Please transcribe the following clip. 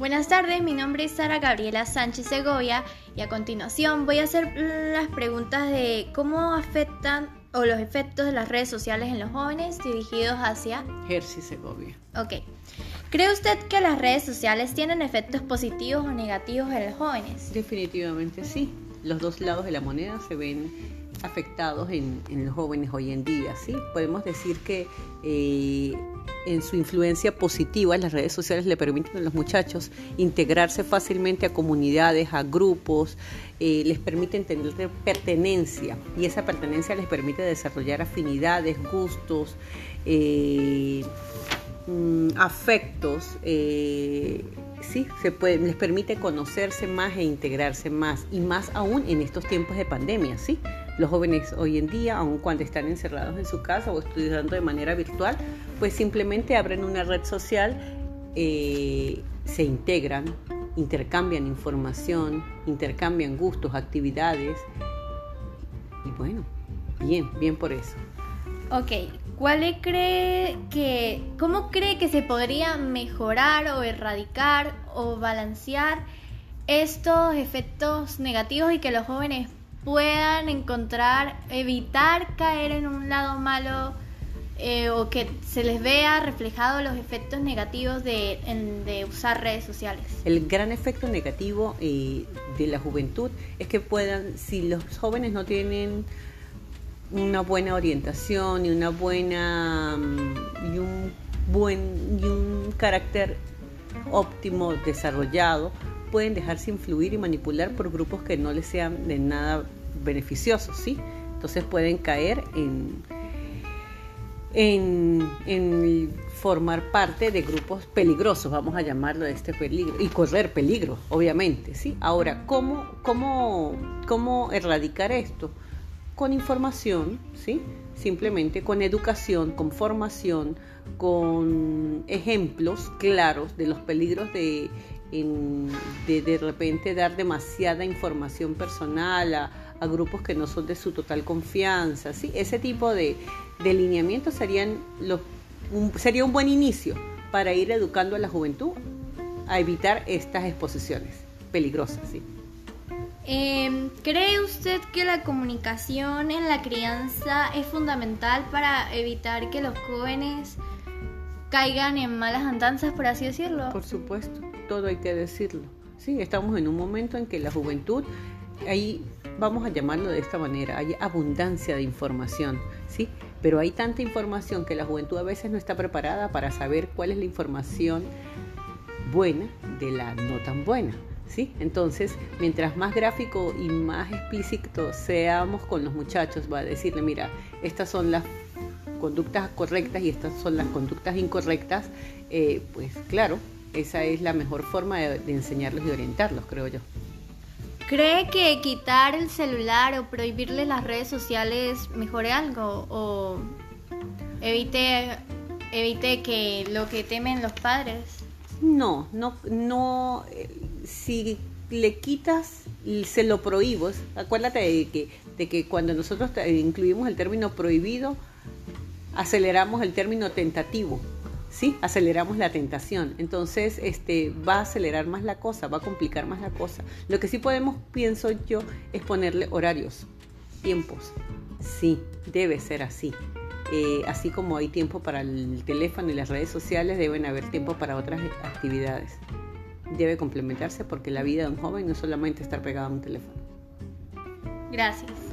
Buenas tardes, mi nombre es Sara Gabriela Sánchez Segovia y a continuación voy a hacer las preguntas de cómo afectan o los efectos de las redes sociales en los jóvenes dirigidos hacia Jersey Segovia. Ok. ¿Cree usted que las redes sociales tienen efectos positivos o negativos en los jóvenes? Definitivamente sí. Los dos lados de la moneda se ven afectados en, los jóvenes hoy en día. ¿sí? Podemos decir que eh, en su influencia positiva, las redes sociales le permiten a los muchachos integrarse fácilmente a comunidades, a grupos, eh, les permiten tener pertenencia y esa pertenencia les permite desarrollar afinidades, gustos, eh, mm, afectos. Eh, sí, se puede, les permite conocerse más e integrarse más y más aún en estos tiempos de pandemia, ¿sí? Los jóvenes hoy en día, aun cuando están encerrados en su casa o estudiando de manera virtual, pues simplemente abren una red social, eh, se integran, intercambian información, intercambian gustos, actividades. Y bueno, bien, bien por eso. Ok, ¿cuál cree que, cómo cree que se podría mejorar o erradicar o balancear estos efectos negativos y que los jóvenes puedan encontrar, evitar caer en un lado malo eh, o que se les vea reflejado los efectos negativos de, usar redes sociales. El gran efecto negativo eh, de la juventud es que puedan, si los jóvenes no tienen una buena orientación y una buena mm, y un buen y un carácter óptimo desarrollado, pueden dejarse influir y manipular por grupos que no les sean de nada beneficiosos, ¿sí? Entonces pueden caer en, en, formar parte de grupos peligrosos, vamos a llamarlo de este peligro, y correr peligro, obviamente, ¿sí? Ahora, ¿cómo, cómo, cómo erradicar esto? Con información, ¿sí? Simplemente con educación, con formación, con ejemplos claros de los peligros de de, de repente dar demasiada información personal a, grupos que no son de su total confianza. ¿sí? Ese tipo de, de lineamientos serían los, un, sería un buen inicio para ir educando a la juventud a evitar estas exposiciones peligrosas. ¿sí? Em, ¿Cree usted que la comunicación en la crianza es fundamental para evitar que los jóvenes caigan en malas andanzas, por así decirlo? Por supuesto todo hay que decirlo. Sí, estamos en un momento en que la juventud, ahí vamos a llamarlo de esta manera, hay abundancia de información, ¿sí? Pero hay tanta información que la juventud a veces no está preparada para saber cuál es la información buena de la no tan buena. ¿Sí? Entonces, mientras más gráfico y más explícito seamos con los muchachos, va a decirle, mira, estas son las conductas correctas y estas son las conductas incorrectas, eh, pues claro, esa es la mejor forma de, enseñarlos y orientarlos, creo yo. ¿Cree que quitar el celular o prohibirle las redes sociales mejore algo o evite, evite que lo que temen los padres? No, no, no. Eh, si le quitas, se lo prohíbo. Acuérdate de que, de que cuando nosotros incluimos el término prohibido, aceleramos el término tentativo. ¿sí? Aceleramos la tentación. Entonces, este, va a acelerar más la cosa, va a complicar más la cosa. Lo que sí podemos, pienso yo, es ponerle horarios, tiempos. Sí, debe ser así. Eh, así como hay tiempo para el teléfono y las redes sociales, deben haber tiempo para otras actividades. Debe complementarse porque la vida de un joven no es solamente estar pegado a un teléfono. Gracias.